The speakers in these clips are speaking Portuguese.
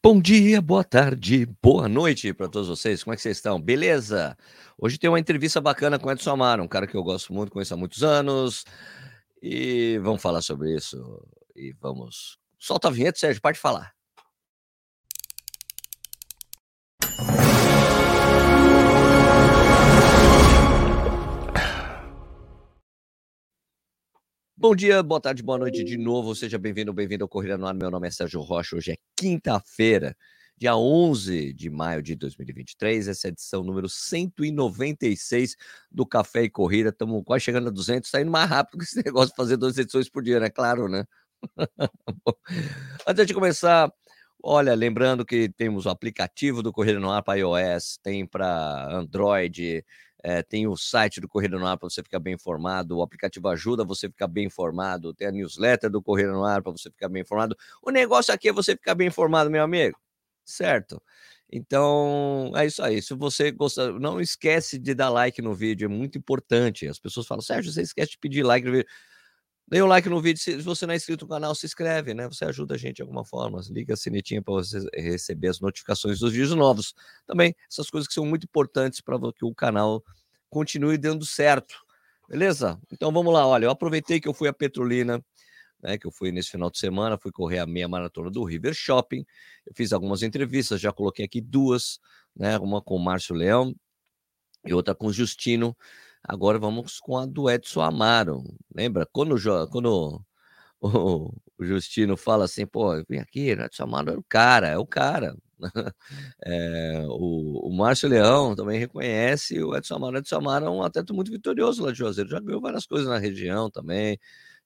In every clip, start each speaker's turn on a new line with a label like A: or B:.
A: Bom dia, boa tarde, boa noite para todos vocês. Como é que vocês estão? Beleza? Hoje tem uma entrevista bacana com o Edson Amaro, um cara que eu gosto muito, conheço há muitos anos. E vamos falar sobre isso. E vamos. Solta a vinheta, Sérgio, pode falar. Bom dia, boa tarde, boa noite de novo. Seja bem-vindo, bem-vindo ao Corrida no Ar. Meu nome é Sérgio Rocha. Hoje é quinta-feira, dia 11 de maio de 2023. Essa é a edição número 196 do Café e Corrida. Estamos quase chegando a 200. Está indo mais rápido que esse negócio de fazer duas edições por dia, né? Claro, né? Antes de começar, olha, lembrando que temos o aplicativo do Corrida no Ar para iOS, tem para Android é, tem o site do Correio no Ar para você ficar bem informado, o aplicativo ajuda você ficar bem informado, tem a newsletter do Correio no Ar para você ficar bem informado. O negócio aqui é você ficar bem informado, meu amigo, certo? Então, é isso aí. Se você gosta, não esquece de dar like no vídeo, é muito importante. As pessoas falam, Sérgio, você esquece de pedir like no vídeo. Dê um like no vídeo. Se você não é inscrito no canal, se inscreve, né? Você ajuda a gente de alguma forma. Liga a sinetinha para você receber as notificações dos vídeos novos. Também, essas coisas que são muito importantes para que o canal continue dando certo. Beleza? Então vamos lá. Olha, eu aproveitei que eu fui a Petrolina, né? Que eu fui nesse final de semana, fui correr a meia maratona do River Shopping. Eu fiz algumas entrevistas, já coloquei aqui duas, né? Uma com o Márcio Leão e outra com o Justino. Agora vamos com a do Edson Amaro. Lembra? Quando, quando o, o Justino fala assim, pô, vem aqui, Edson Amaro é o cara, é o cara. É, o, o Márcio Leão também reconhece o Edson Amaro. O Edson Amaro é um atleta muito vitorioso lá de Juazeiro, já ganhou várias coisas na região também.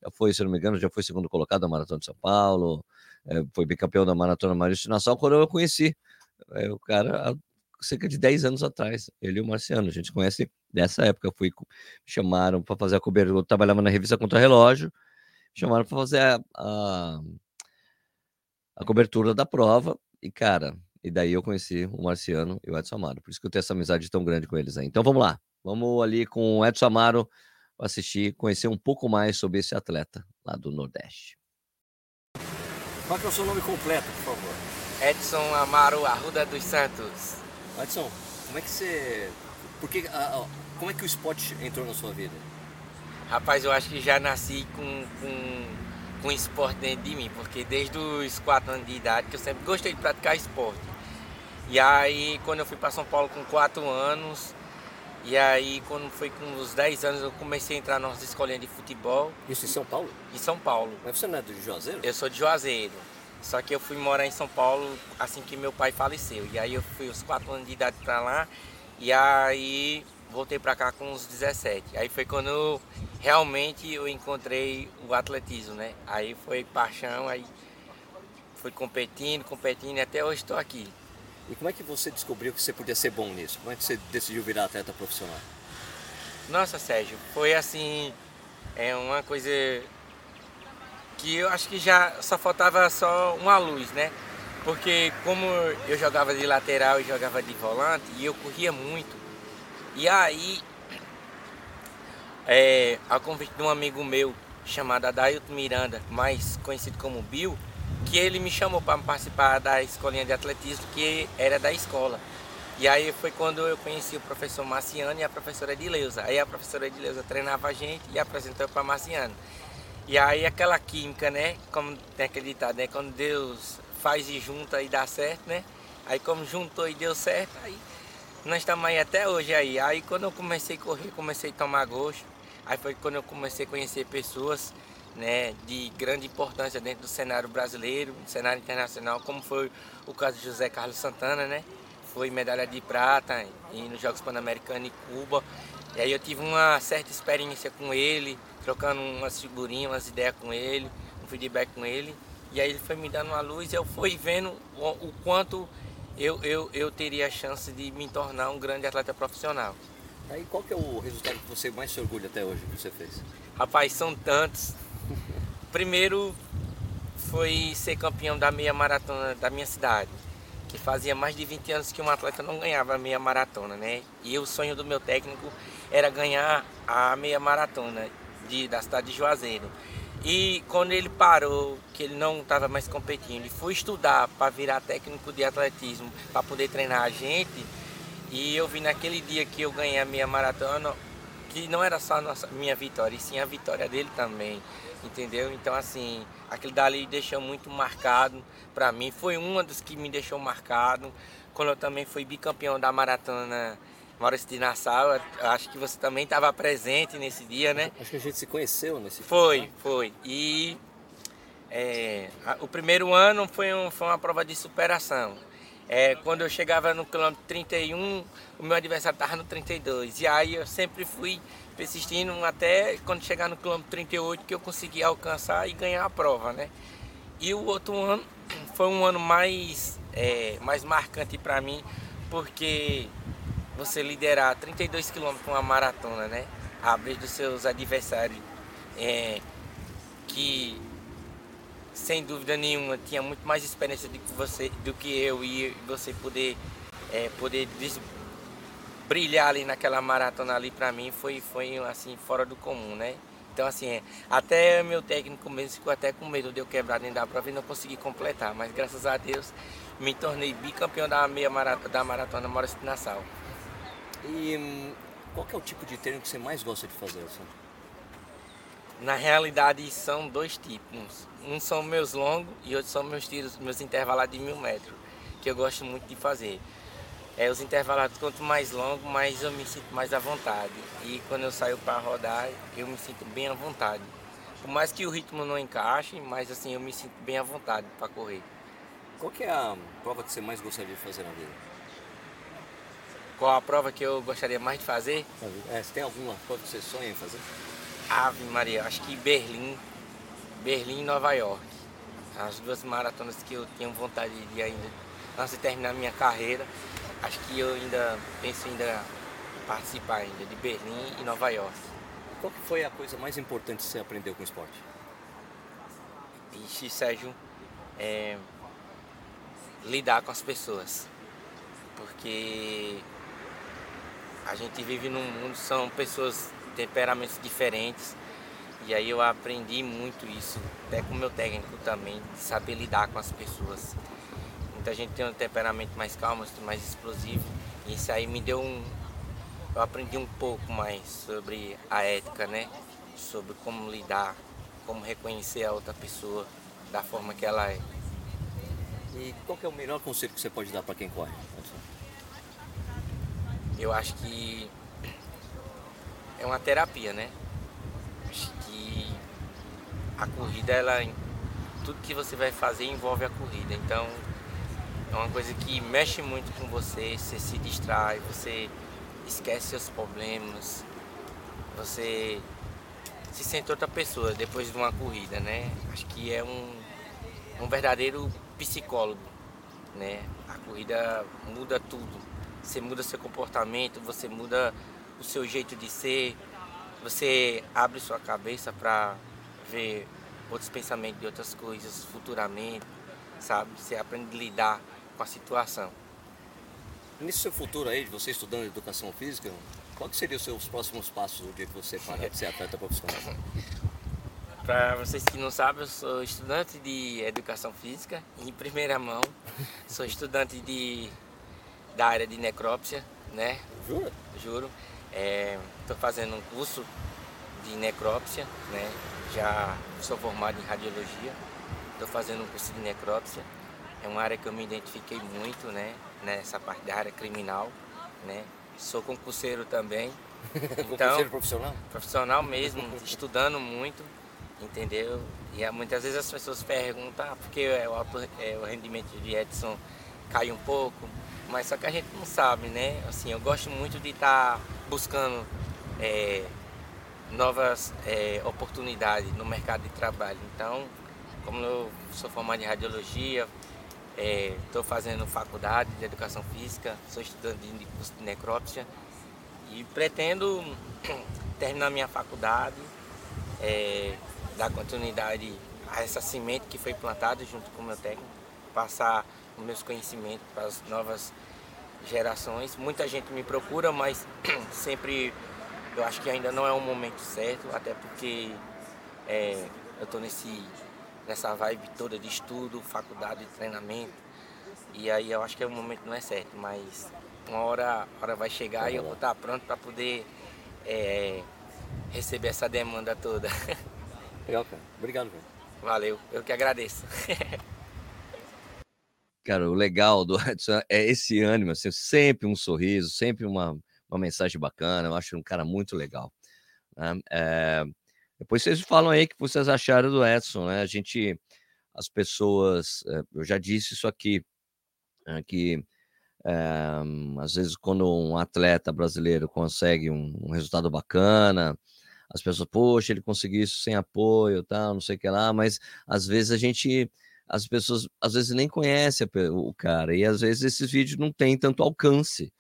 A: Já foi, se não me engano, já foi segundo colocado na Maratona de São Paulo, é, foi bicampeão da Maratona Maurício Nassau, quando eu conheci. É, o cara cerca de 10 anos atrás, ele e o Marciano. A gente conhece dessa época. Fui, chamaram para fazer a cobertura. Eu trabalhava na revista Contra Relógio, chamaram para fazer a, a, a, cobertura da prova. E, cara, e daí eu conheci o Marciano e o Edson Amaro. Por isso que eu tenho essa amizade tão grande com eles aí. Então vamos lá. Vamos ali com o Edson Amaro assistir, conhecer um pouco mais sobre esse atleta lá do Nordeste.
B: Qual é o seu nome completo, por favor?
C: Edson Amaro Arruda dos Santos.
B: Adson, como é que você. Por que, como é que o esporte entrou na sua vida?
C: Rapaz, eu acho que já nasci com, com, com esporte dentro de mim, porque desde os 4 anos de idade que eu sempre gostei de praticar esporte. E aí, quando eu fui para São Paulo com 4 anos, e aí, quando foi com os 10 anos, eu comecei a entrar nas escolinhas de futebol.
B: Isso em São Paulo?
C: Em São Paulo.
B: Mas você não é de Juazeiro?
C: Eu sou de Juazeiro. Só que eu fui morar em São Paulo assim que meu pai faleceu. E aí eu fui os 4 anos de idade para lá. E aí voltei para cá com uns 17. Aí foi quando eu, realmente eu encontrei o atletismo, né? Aí foi paixão, aí fui competindo, competindo e até hoje estou aqui.
B: E como é que você descobriu que você podia ser bom nisso? Como é que você decidiu virar atleta profissional?
C: Nossa, Sérgio, foi assim, é uma coisa que eu acho que já só faltava só uma luz, né? Porque como eu jogava de lateral e jogava de volante e eu corria muito, e aí é, a convite de um amigo meu chamado Adailton Miranda, mais conhecido como Bill, que ele me chamou para participar da escolinha de atletismo que era da escola. E aí foi quando eu conheci o professor Marciano e a professora Edileuza. Aí a professora Edileuza treinava a gente e apresentou para Marciano. E aí aquela química, né? Como tem acreditado, né? Quando Deus faz e junta e dá certo, né? Aí como juntou e deu certo, aí nós estamos aí até hoje aí. Aí quando eu comecei a correr, comecei a tomar gosto. Aí foi quando eu comecei a conhecer pessoas, né, de grande importância dentro do cenário brasileiro, do cenário internacional, como foi o caso de José Carlos Santana, né? Foi medalha de prata nos Jogos Pan-Americanos em Cuba. E aí eu tive uma certa experiência com ele, trocando umas figurinhas, umas ideias com ele, um feedback com ele. E aí ele foi me dando uma luz e eu fui vendo o, o quanto eu, eu, eu teria a chance de me tornar um grande atleta profissional.
B: Aí qual que é o resultado que você mais se orgulha até hoje que você fez?
C: Rapaz, são tantos. Primeiro foi ser campeão da meia maratona da minha cidade, que fazia mais de 20 anos que um atleta não ganhava a meia maratona, né? E o sonho do meu técnico era ganhar a meia maratona de, da cidade de Juazeiro. E quando ele parou, que ele não estava mais competindo, ele foi estudar para virar técnico de atletismo, para poder treinar a gente. E eu vi naquele dia que eu ganhei a minha maratona, que não era só a nossa, minha vitória, e sim a vitória dele também, entendeu? Então, assim, aquele dali deixou muito marcado para mim. Foi uma das que me deixou marcado. Quando eu também fui bicampeão da maratona Maurício de Nassau, acho que você também estava presente nesse dia, né?
B: Acho que a gente se conheceu nesse
C: Foi, foi. E é, o primeiro ano foi, um, foi uma prova de superação. É, quando eu chegava no quilômetro 31, o meu adversário estava no 32. E aí eu sempre fui persistindo até quando chegar no quilômetro 38 que eu consegui alcançar e ganhar a prova, né? E o outro ano foi um ano mais, é, mais marcante para mim, porque você liderar 32 quilômetros uma maratona, né? Abrir dos seus adversários é, que sem dúvida nenhuma tinha muito mais experiência do que você, do que eu e você poder é, poder brilhar ali naquela maratona ali para mim foi foi assim fora do comum, né? Então assim, é, até meu técnico mesmo ficou até com medo de eu quebrar dentro da e não conseguir completar, mas graças a Deus me tornei bicampeão da meia maratona, da maratona Maurício Nassau.
B: E hum, qual é o tipo de treino que você mais gosta de fazer? Assim?
C: Na realidade são dois tipos. Um são meus longos e outro são meus tiros, meus intervalados de mil metros, que eu gosto muito de fazer. É, os intervalados, quanto mais longo, mais eu me sinto mais à vontade. E quando eu saio para rodar, eu me sinto bem à vontade. Por mais que o ritmo não encaixe, mas assim eu me sinto bem à vontade para correr.
B: Qual que é a prova que você mais gostaria de fazer na vida?
C: Qual a prova que eu gostaria mais de fazer?
B: É, você tem alguma prova que você sonha em fazer?
C: Ave Maria, acho que Berlim, Berlim e Nova York. As duas maratonas que eu tenho vontade de ainda, antes de terminar minha carreira, acho que eu ainda penso ainda participar ainda de Berlim e Nova York.
B: Qual que foi a coisa mais importante que você aprendeu com o esporte?
C: Ixi, Sérgio, é, lidar com as pessoas. Porque a gente vive num mundo, são pessoas temperamentos diferentes. E aí eu aprendi muito isso, até com o meu técnico também, de saber lidar com as pessoas. Muita gente tem um temperamento mais calmo, mais explosivo. E isso aí me deu um. Eu aprendi um pouco mais sobre a ética, né? Sobre como lidar, como reconhecer a outra pessoa da forma que ela é.
B: E qual é o melhor conselho que você pode dar para quem corre?
C: Eu acho que é uma terapia, né? Acho que a corrida, ela, tudo que você vai fazer envolve a corrida. Então, é uma coisa que mexe muito com você, você se distrai, você esquece seus problemas, você se sente outra pessoa depois de uma corrida, né? Acho que é um, um verdadeiro psicólogo, né? A corrida muda tudo. Você muda seu comportamento, você muda o seu jeito de ser, você abre sua cabeça para ver outros pensamentos de outras coisas futuramente, sabe? Você aprende a lidar com a situação.
B: Nesse seu futuro aí, de você estudando educação física, quais seriam os seus próximos passos no dia que você parar de ser atleta profissional?
C: Para vocês que não sabem, eu sou estudante de educação física, em primeira mão. Sou estudante de, da área de necrópsia, né?
B: Jura?
C: Juro. Estou é, fazendo um curso de necrópsia, né? Já sou formado em radiologia. Estou fazendo um curso de necrópsia. É uma área que eu me identifiquei muito, né? Nessa parte da área criminal, né? Sou concurseiro também.
B: Então, concurseiro profissional?
C: Profissional mesmo, estudando muito, entendeu? E muitas vezes as pessoas perguntam, ah, porque é o, é, o rendimento de Edson cai um pouco, mas só que a gente não sabe, né? Assim, eu gosto muito de estar tá buscando é, novas é, oportunidades no mercado de trabalho. Então, como eu sou formado em radiologia, estou é, fazendo faculdade de educação física, sou estudante de curso de necrópsia e pretendo terminar minha faculdade, é, dar continuidade a essa semente que foi plantada junto com o meu técnico, passar os meus conhecimentos para as novas gerações. Muita gente me procura, mas sempre eu acho que ainda não é o momento certo, até porque é, eu tô nesse, nessa vibe toda de estudo, faculdade, treinamento. E aí eu acho que o momento não é certo, mas uma hora, hora vai chegar e eu vou estar pronto para poder é, receber essa demanda toda.
B: Legal, cara. Obrigado, velho.
C: Valeu, eu que agradeço.
A: Cara, o legal do Edson é esse ânimo, assim, sempre um sorriso, sempre uma, uma mensagem bacana. Eu acho um cara muito legal. Né? É, depois vocês falam aí o que vocês acharam do Edson, né? A gente, as pessoas, é, eu já disse isso aqui, é, que é, às vezes quando um atleta brasileiro consegue um, um, resultado bacana, as pessoas, poxa, ele conseguiu isso sem apoio, tal, não sei o que lá, mas às vezes a gente, as pessoas às vezes nem conhecem o cara, e às vezes esses vídeos não têm tanto alcance.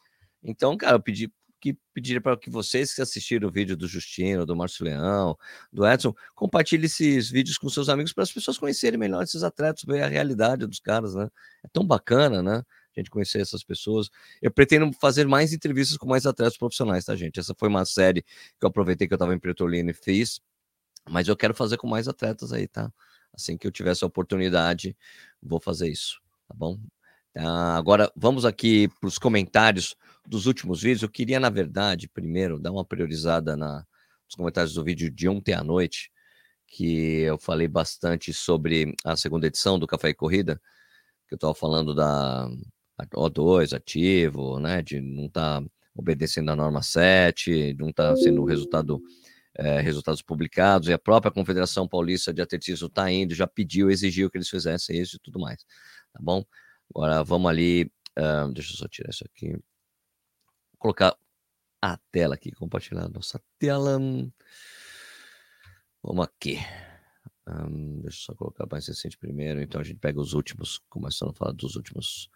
A: Então, cara, eu pedi que pediria para que vocês que assistiram o vídeo do Justino, do Márcio Leão, do Edson, compartilhem esses vídeos com seus amigos para as pessoas conhecerem melhor esses atletas, ver a realidade dos caras, né? É tão bacana, né? A gente conhecer essas pessoas. Eu pretendo fazer mais entrevistas com mais atletas profissionais, tá, gente? Essa foi uma série que eu aproveitei que eu estava em Pretolino e fiz, mas eu quero fazer com mais atletas aí, tá? Assim que eu tiver essa oportunidade, vou fazer isso, tá bom? Tá, agora vamos aqui para os comentários dos últimos vídeos. Eu queria, na verdade, primeiro dar uma priorizada na, nos comentários do vídeo de ontem à noite, que eu falei bastante sobre a segunda edição do Café e Corrida, que eu estava falando da O2 ativo, né, de não estar tá obedecendo a norma 7, não estar tá sendo resultado é, resultados publicados, e a própria Confederação Paulista de Atletismo está indo, já pediu, exigiu que eles fizessem isso e tudo mais, tá bom? Agora vamos ali. Uh, deixa eu só tirar isso aqui. Vou colocar a tela aqui, compartilhar a nossa tela. Vamos aqui. Um, deixa eu só colocar mais recente primeiro. Então a gente pega os últimos, começando a falar dos últimos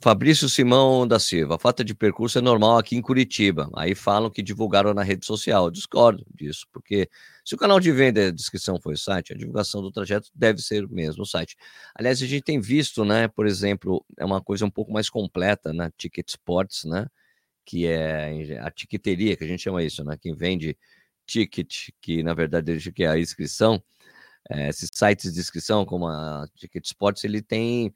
A: Fabrício Simão da Silva, falta de percurso é normal aqui em Curitiba. Aí falam que divulgaram na rede social. Eu discordo disso, porque se o canal de venda e a descrição foi o site, a divulgação do trajeto deve ser mesmo o site. Aliás, a gente tem visto, né, por exemplo, é uma coisa um pouco mais completa na né, Ticket Sports, né, que é a tiqueteria, que a gente chama isso, né, quem vende ticket, que na verdade que é a inscrição, é, esses sites de inscrição, como a Ticket Sports, ele tem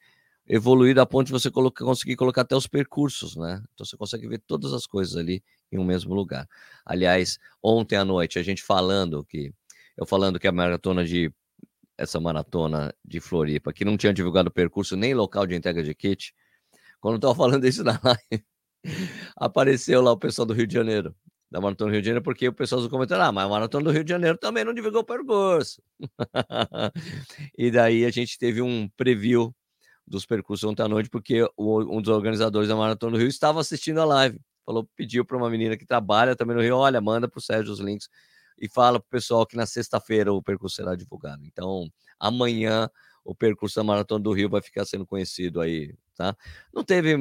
A: evoluído a ponto de você colocar, conseguir colocar até os percursos, né? Então você consegue ver todas as coisas ali em um mesmo lugar. Aliás, ontem à noite a gente falando que eu falando que a maratona de essa maratona de Floripa, que não tinha divulgado percurso nem local de entrega de kit, quando eu estava falando isso na live, apareceu lá o pessoal do Rio de Janeiro, da Maratona do Rio de Janeiro, porque o pessoal do comentário, ah, mas a Maratona do Rio de Janeiro também não divulgou o percurso. e daí a gente teve um preview dos percursos ontem à noite, porque o, um dos organizadores da Maratona do Rio estava assistindo a live. Falou, pediu para uma menina que trabalha também no Rio, olha, manda para o Sérgio os links e fala para o pessoal que na sexta-feira o percurso será divulgado. Então, amanhã o percurso da Maratona do Rio vai ficar sendo conhecido aí, tá? Não teve,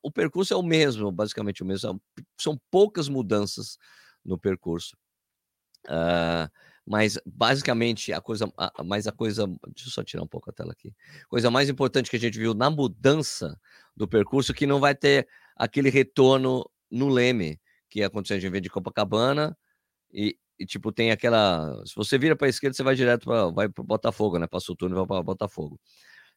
A: o percurso é o mesmo, basicamente o mesmo, são poucas mudanças no percurso. Uh, mas basicamente a coisa, a, mas a coisa, deixa eu só tirar um pouco a tela aqui. Coisa mais importante que a gente viu na mudança do percurso que não vai ter aquele retorno no Leme que aconteceu em vez de Copacabana e, e, tipo tem aquela, se você vira para a esquerda você vai direto para vai para Botafogo, né? Passa o túnel vai para Botafogo.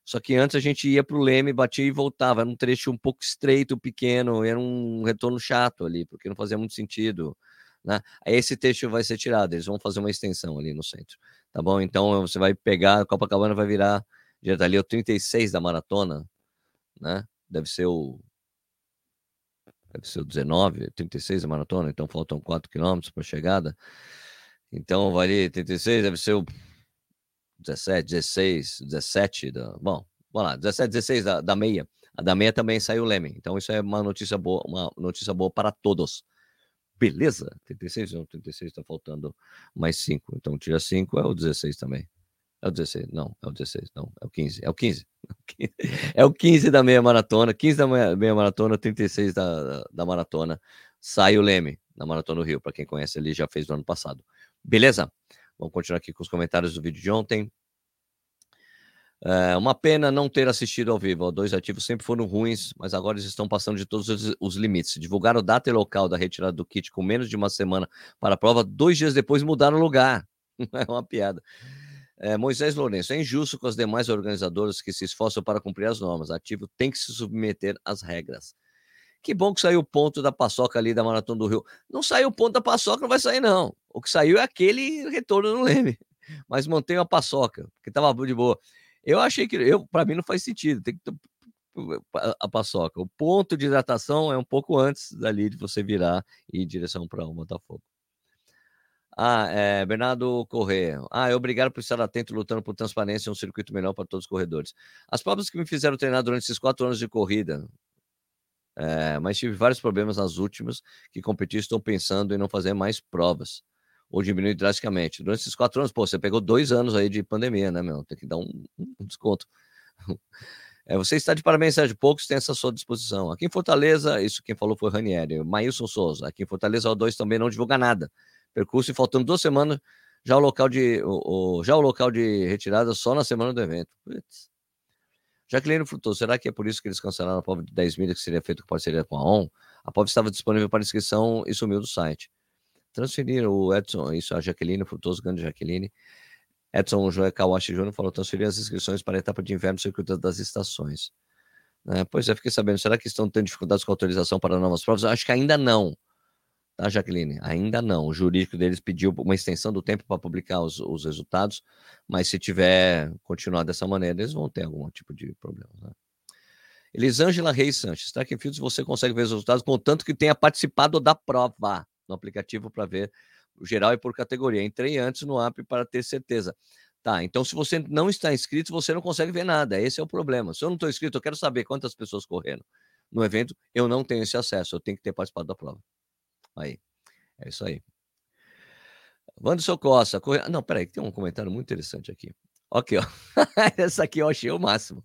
A: Só que antes a gente ia para o Leme, batia e voltava. Era um trecho um pouco estreito, pequeno, era um retorno chato ali, porque não fazia muito sentido. Né? Aí esse trecho vai ser tirado, eles vão fazer uma extensão ali no centro, tá bom? Então você vai pegar, Copacabana vai virar direto ali o 36 da maratona, né? Deve ser o deve ser o 19, 36 da maratona, então faltam 4 quilômetros para chegada. Então vai ali 36, deve ser o 17, 16, 17 da, bom, vamos lá, 17, 16 da, da meia. A da meia também saiu o Leme. Então isso é uma notícia boa, uma notícia boa para todos. Beleza? 36 não, 36 está faltando mais 5. Então tira 5, é o 16 também. É o 16, não, é o 16, não, é o 15, é o 15. É o 15 da meia maratona, 15 da meia, maratona, 36 da, da maratona. Sai o Leme na Maratona do Rio, para quem conhece ali, já fez no ano passado. Beleza? Vamos continuar aqui com os comentários do vídeo de ontem. É uma pena não ter assistido ao vivo. Os dois ativos sempre foram ruins, mas agora eles estão passando de todos os, os limites. Divulgaram data e local da retirada do kit com menos de uma semana para a prova. Dois dias depois mudaram o lugar. é uma piada. É, Moisés Lourenço, é injusto com as demais organizadoras que se esforçam para cumprir as normas. Ativo tem que se submeter às regras. Que bom que saiu o ponto da paçoca ali da Maratona do Rio. Não saiu o ponto da paçoca, não vai sair, não. O que saiu é aquele retorno no Leme. Mas mantém a paçoca, que estava de boa. Eu achei que, eu para mim não faz sentido, tem que a paçoca. O ponto de hidratação é um pouco antes dali de você virar e ir em direção para o Botafogo. Ah, é, Bernardo Corrêa. Ah, é obrigado por estar atento lutando por transparência e um circuito melhor para todos os corredores. As provas que me fizeram treinar durante esses quatro anos de corrida, é, mas tive vários problemas nas últimas que competi estou pensando em não fazer mais provas ou diminuir drasticamente. Durante esses quatro anos, pô, você pegou dois anos aí de pandemia, né, meu? Tem que dar um, um desconto. É, você está de parabéns, Sérgio. Poucos têm essa sua disposição. Aqui em Fortaleza, isso quem falou foi Ranieri. Maílson Souza. Aqui em Fortaleza, o 2 também não divulga nada percurso e faltando duas semanas já o local de o, o, já o local de retirada só na semana do evento. Putz. Jaqueline Frutoso, será que é por isso que eles cancelaram a prova de 10 milhas que seria feita com parceria com a ON? A prova estava disponível para inscrição e sumiu do site. Transferir o Edson, isso a Jaqueline Frutoso, grande Jaqueline. Edson Joé Kawashi Júnior falou transferir as inscrições para a etapa de inverno circuito das estações. É, pois é, fiquei sabendo. Será que estão tendo dificuldades com a autorização para novas provas? Acho que ainda não tá, Jaqueline? Ainda não. O jurídico deles pediu uma extensão do tempo para publicar os, os, resultados, mas se tiver continuar dessa maneira, eles vão ter algum tipo de problema. Né? Elisângela Reis Sanches, Track Fields você consegue ver os resultados, contanto que tenha participado da prova no aplicativo para ver geral e por categoria. Entrei antes no app para ter certeza. Tá, então se você não está inscrito, você não consegue ver nada. Esse é o problema. Se eu não estou inscrito, eu quero saber quantas pessoas correram no evento, eu não tenho esse acesso, eu tenho que ter participado da prova. Aí. É isso aí. Wanderson Costa. Corre... Não, peraí, tem um comentário muito interessante aqui. Ok, ó. Essa aqui eu achei o máximo.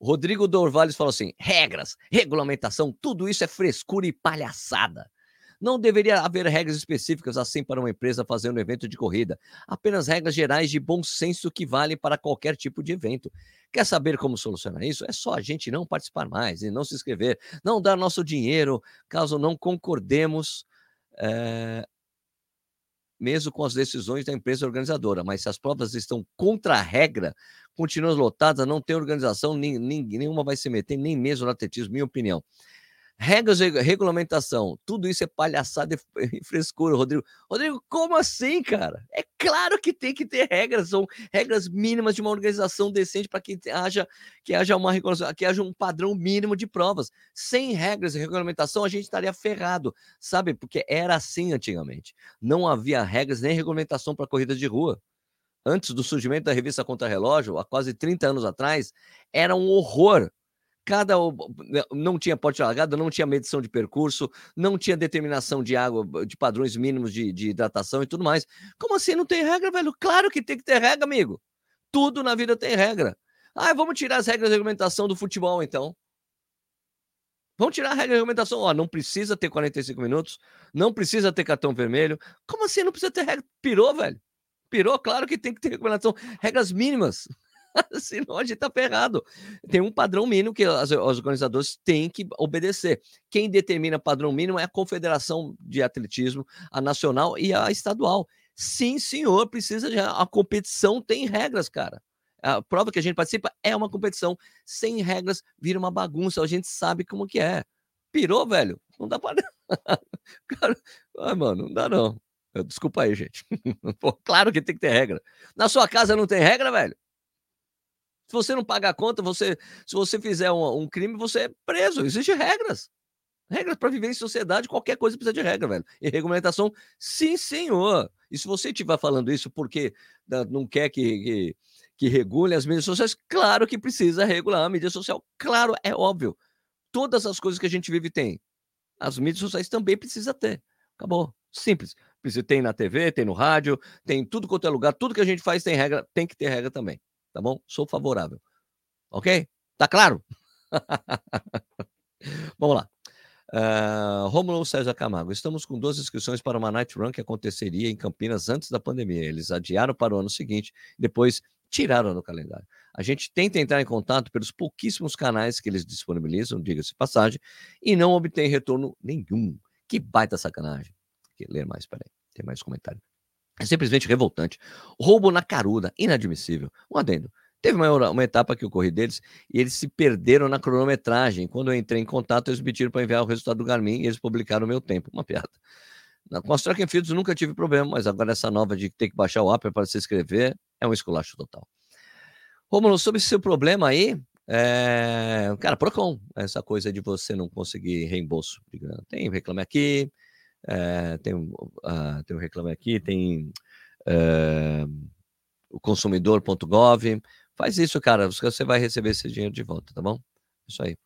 A: Rodrigo Dorvales falou assim: regras, regulamentação, tudo isso é frescura e palhaçada. Não deveria haver regras específicas assim para uma empresa fazer um evento de corrida. Apenas regras gerais de bom senso que valem para qualquer tipo de evento. Quer saber como solucionar isso? É só a gente não participar mais e não se inscrever, não dar nosso dinheiro caso não concordemos. É, mesmo com as decisões da empresa organizadora. Mas se as provas estão contra a regra, continuam lotadas, não tem organização, nem, nem, nenhuma vai se meter, nem mesmo no atletismo, minha opinião. Regras regulamentação, tudo isso é palhaçada e frescura, Rodrigo. Rodrigo, como assim, cara? É claro que tem que ter regras, são regras mínimas de uma organização decente para que haja que haja uma que haja um padrão mínimo de provas. Sem regras e regulamentação, a gente estaria ferrado, sabe? Porque era assim antigamente. Não havia regras nem regulamentação para corridas de rua. Antes do surgimento da revista Contra Relógio, há quase 30 anos atrás, era um horror cada né, não tinha porte largada, não tinha medição de percurso, não tinha determinação de água, de padrões mínimos de, de, hidratação e tudo mais. Como assim não tem regra, velho? Claro que tem que ter regra, amigo. Tudo na vida tem regra. Ah, vamos tirar as regras de regulamentação do futebol, então. Vamos tirar a regra de regulamentação. Ó, não precisa ter 45 minutos, não precisa ter cartão vermelho. Como assim não precisa ter regra? Pirou, velho. Pirou, claro que tem que ter regulamentação. Regras mínimas. Senão a gente tá ferrado. Tem um padrão mínimo que os organizadores têm que obedecer. Quem determina padrão mínimo é a Confederação de Atletismo, a nacional e a estadual. Sim, senhor, precisa de. A competição tem regras, cara. A prova que a gente participa é uma competição. Sem regras, vira uma bagunça. A gente sabe como que é. Pirou, velho? Não dá para. cara, ai, mano, não dá não. Desculpa aí, gente. Pô, claro que tem que ter regra. Na sua casa não tem regra, velho? Se você não pagar a conta, você, se você fizer um, um crime, você é preso. Existem regras. Regras para viver em sociedade, qualquer coisa precisa de regra, velho. E regulamentação, sim, senhor. E se você estiver falando isso porque não quer que, que, que regule as mídias sociais, claro que precisa regular a mídia social. Claro, é óbvio. Todas as coisas que a gente vive tem. As mídias sociais também precisa ter. Acabou. Simples. Tem na TV, tem no rádio, tem tudo quanto é lugar. Tudo que a gente faz tem regra, tem que ter regra também tá bom? Sou favorável. Ok? Tá claro? Vamos lá. Uh, Romulo César Camargo, estamos com duas inscrições para uma night run que aconteceria em Campinas antes da pandemia. Eles adiaram para o ano seguinte, depois tiraram no calendário. A gente tenta entrar em contato pelos pouquíssimos canais que eles disponibilizam, diga-se passagem, e não obtém retorno nenhum. Que baita sacanagem. Aqui, ler mais, peraí, tem mais comentário. É simplesmente revoltante. Roubo na caruda, inadmissível. Um adendo. Teve uma, uma etapa que eu corri deles e eles se perderam na cronometragem. Quando eu entrei em contato, eles me pediram para enviar o resultado do Garmin e eles publicaram o meu tempo. Uma piada. Na, com as Track and Fields nunca tive problema, mas agora essa nova de ter que baixar o app para se inscrever é um esculacho total. Romulo, sobre seu problema aí, é... cara, Procon, essa coisa de você não conseguir reembolso de grana. Tem Reclame Aqui, é, tem, uh, tem o Reclame Aqui, tem uh, o consumidor.gov. Faz isso, cara, você vai receber esse dinheiro de volta, tá bom? Isso aí.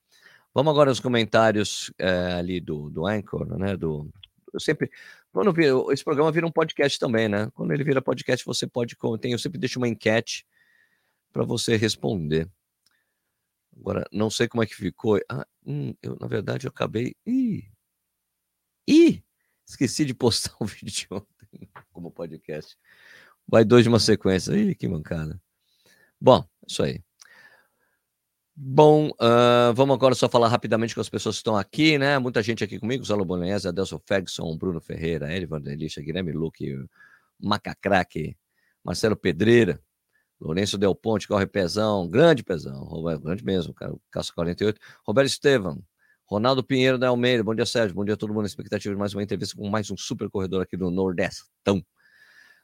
A: Vamos agora aos comentários é, ali do, do Anchor, né? Do, eu sempre. Quando vira, esse programa vira um podcast também, né? Quando ele vira podcast, você pode. Tem, eu sempre deixo uma enquete para você responder. Agora, não sei como é que ficou. Ah, hum, eu, na verdade, eu acabei. Ih! Ih! Esqueci de postar um vídeo de ontem como podcast. Vai dois de uma sequência. Ih, que mancada. Bom, isso aí. Bom, uh, vamos agora só falar rapidamente com as pessoas que estão aqui, né? Muita gente aqui comigo, Zalo Bolognese, Adelson Ferguson, Bruno Ferreira, Elivan Delisha, Guilherme Luque, Macacraque, Marcelo Pedreira, Lourenço Del Ponte, Corre Pezão, grande Pezão, grande mesmo, cara, Caça 48, Roberto Estevam, Ronaldo Pinheiro da Almeida, bom dia Sérgio, bom dia a todo mundo, expectativa de mais uma entrevista com mais um super corredor aqui do Nordestão.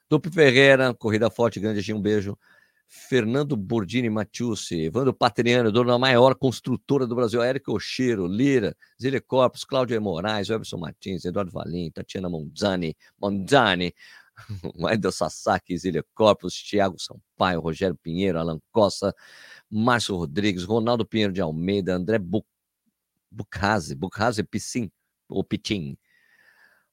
A: Duplo Ferreira, Corrida Forte, grande, um beijo. Fernando Bordini Matiusi, Evandro Patriano, dono da maior construtora do Brasil, Érico Oshiro, Lira, Zile Corpus, Cláudio Moraes, Everson Martins, Eduardo Valim, Tatiana Monzani, Monzani, Wendel Sasaki, Zile Corpus, Thiago Sampaio, Rogério Pinheiro, Alan Costa, Márcio Rodrigues, Ronaldo Pinheiro de Almeida, André Bu Bucase, Bucase Piscin, ou Pitim,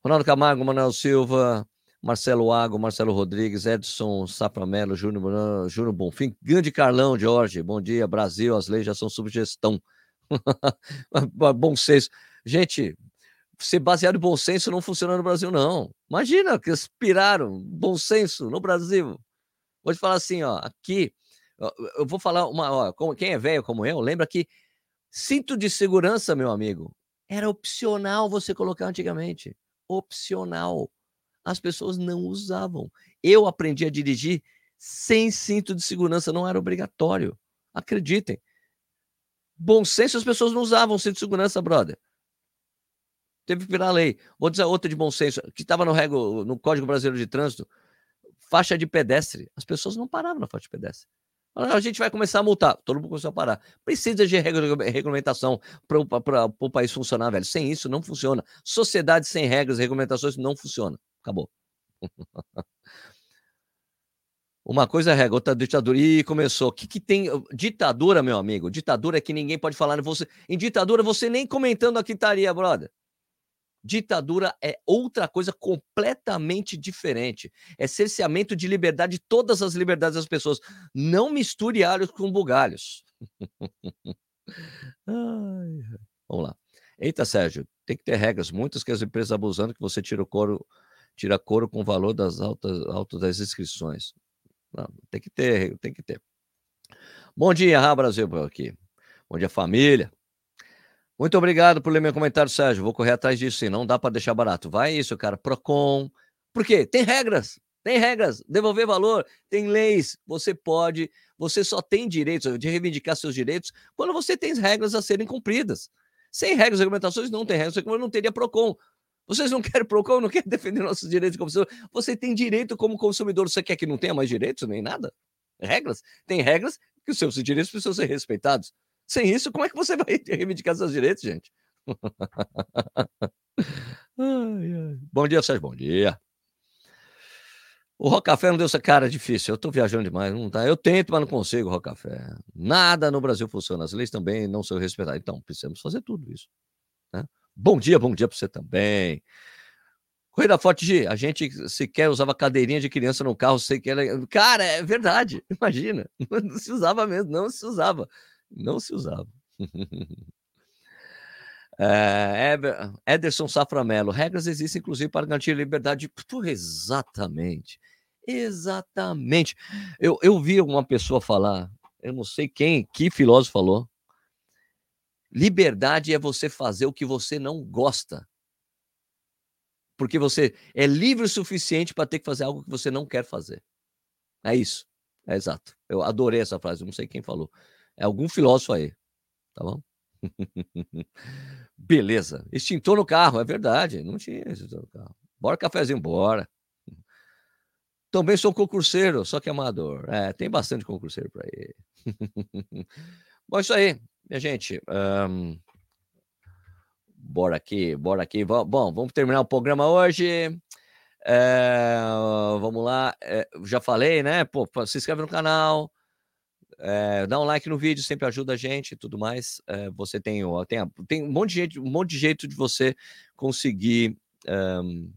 A: Ronaldo Camargo, Manuel Silva, Marcelo Água, Marcelo Rodrigues, Edson Saframelo, Júnior, Júnior Bonfim, grande Carlão, Jorge, bom dia, Brasil, as leis já são subgestão. bom senso. Gente, ser baseado em bom senso não funciona no Brasil, não. Imagina que aspiraram bom senso no Brasil. Vou te falar assim, ó, aqui, eu vou falar uma, ó, quem é velho como eu, lembra que cinto de segurança, meu amigo, era opcional você colocar antigamente. Opcional as pessoas não usavam. Eu aprendi a dirigir sem cinto de segurança, não era obrigatório. Acreditem. Bom senso, as pessoas não usavam cinto de segurança, brother. Teve que virar lei. Vou dizer outra de bom senso, que estava no, no Código Brasileiro de Trânsito, faixa de pedestre. As pessoas não paravam na faixa de pedestre. A gente vai começar a multar. Todo mundo começou a parar. Precisa de regulamentação para o país funcionar, velho. Sem isso, não funciona. Sociedade sem regras e regulamentações não funciona. Acabou. Uma coisa é regra, outra ditadura. E começou. O que, que tem? Ditadura, meu amigo. Ditadura é que ninguém pode falar. Você... em ditadura, você nem comentando aqui estaria, brother. Ditadura é outra coisa completamente diferente. É cerceamento de liberdade, todas as liberdades das pessoas. Não misture alhos com bugalhos. Ai, vamos lá. Eita, Sérgio, tem que ter regras. Muitas que as empresas abusando que você tira o couro tira couro com o valor das altas, altas das inscrições. Não, tem que ter, tem que ter. Bom dia, Brasil, aqui. Bom dia, família. Muito obrigado por ler meu comentário, Sérgio. Vou correr atrás disso, sim. Não dá para deixar barato. Vai isso, cara. Procon. Por quê? Tem regras. Tem regras. Devolver valor. Tem leis. Você pode. Você só tem direitos de reivindicar seus direitos quando você tem regras a serem cumpridas. Sem regras e regulamentações, não tem regras. Não teria PROCON. Vocês não querem PROCON, não querem defender nossos direitos como consumidor. Você tem direito como consumidor. Você quer que não tenha mais direitos nem nada? Regras? Tem regras que os seus direitos precisam ser respeitados. Sem isso, como é que você vai reivindicar seus direitos, gente? Bom dia, Sérgio. Bom dia. O Rocafé não deu essa cara difícil. Eu estou viajando demais, não tá? Eu tento, mas não consigo, Rocafé. Nada no Brasil funciona. As leis também não são respeitadas. Então, precisamos fazer tudo isso. Né? Bom dia, bom dia para você também. Corrida Forte G, a gente sequer usava cadeirinha de criança no carro, sei que era. Cara, é verdade, imagina. Não se usava mesmo, não se usava. Não se usava. É, Ederson Saframelo, regras existem inclusive para garantir liberdade. Por exatamente, exatamente. Eu, eu vi uma pessoa falar, eu não sei quem, que filósofo falou, Liberdade é você fazer o que você não gosta. porque você é livre o suficiente para ter que fazer algo que você não quer fazer. É isso. É exato. Eu adorei essa frase, não sei quem falou. É algum filósofo aí. Tá bom? Beleza. Extintor no carro, é verdade. Não tinha extintor no carro. Bora cafezinho, bora. Também sou concurseiro, só que amador. É, tem bastante concurseiro para aí. Bom, isso aí, minha gente. Um, bora aqui, bora aqui. Bom, vamos terminar o programa hoje. É, vamos lá. É, já falei, né? Pô, se inscreve no canal. É, dá um like no vídeo, sempre ajuda a gente e tudo mais. É, você tem, tem, tem um monte de gente, um monte de jeito de você conseguir um,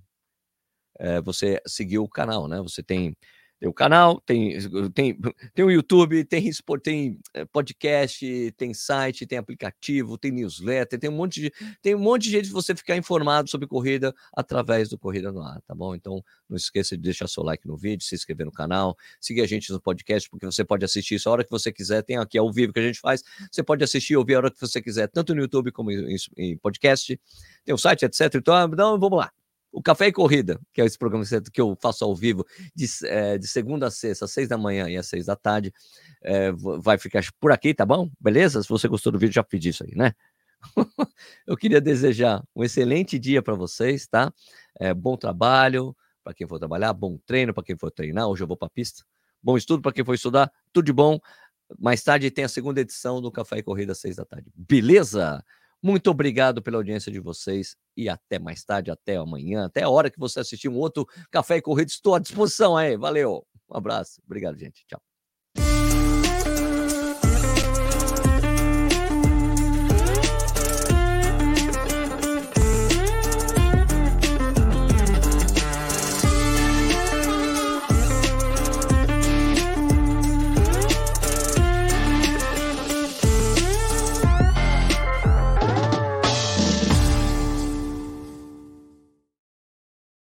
A: é, você seguir o canal, né? Você tem tem o canal, tem, tem, tem o YouTube, tem, tem eh, podcast, tem site, tem aplicativo, tem newsletter, tem um monte de, tem um monte de jeito de você ficar informado sobre corrida através do Corrida no Ar, tá bom? Então, não esqueça de deixar seu like no vídeo, se inscrever no canal, seguir a gente no podcast, porque você pode assistir isso a hora que você quiser. Tem aqui ao vivo que a gente faz. Você pode assistir e ouvir a hora que você quiser, tanto no YouTube como em, em podcast. Tem o site, etc. Então, então vamos lá. O Café e Corrida, que é esse programa que eu faço ao vivo de, é, de segunda a sexta, às seis da manhã e às seis da tarde, é, vai ficar por aqui, tá bom? Beleza? Se você gostou do vídeo, já pedi isso aí, né? eu queria desejar um excelente dia para vocês, tá? É, bom trabalho para quem for trabalhar, bom treino para quem for treinar. Hoje eu vou para a pista. Bom estudo para quem for estudar, tudo de bom. Mais tarde tem a segunda edição do Café e Corrida às seis da tarde. Beleza? Muito obrigado pela audiência de vocês e até mais tarde, até amanhã, até a hora que você assistir um outro Café e Corrida. Estou à disposição aí. Valeu. Um abraço. Obrigado, gente. Tchau.